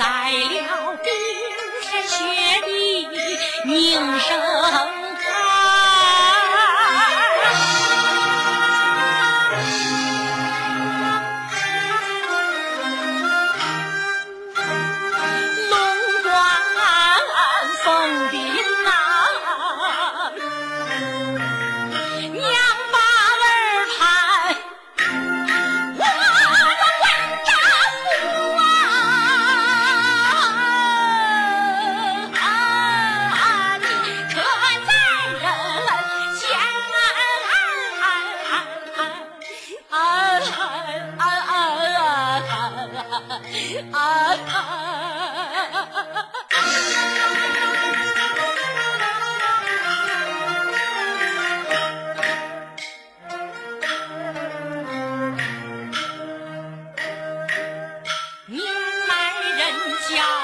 来了冰天雪地凝声啊，啊来人家。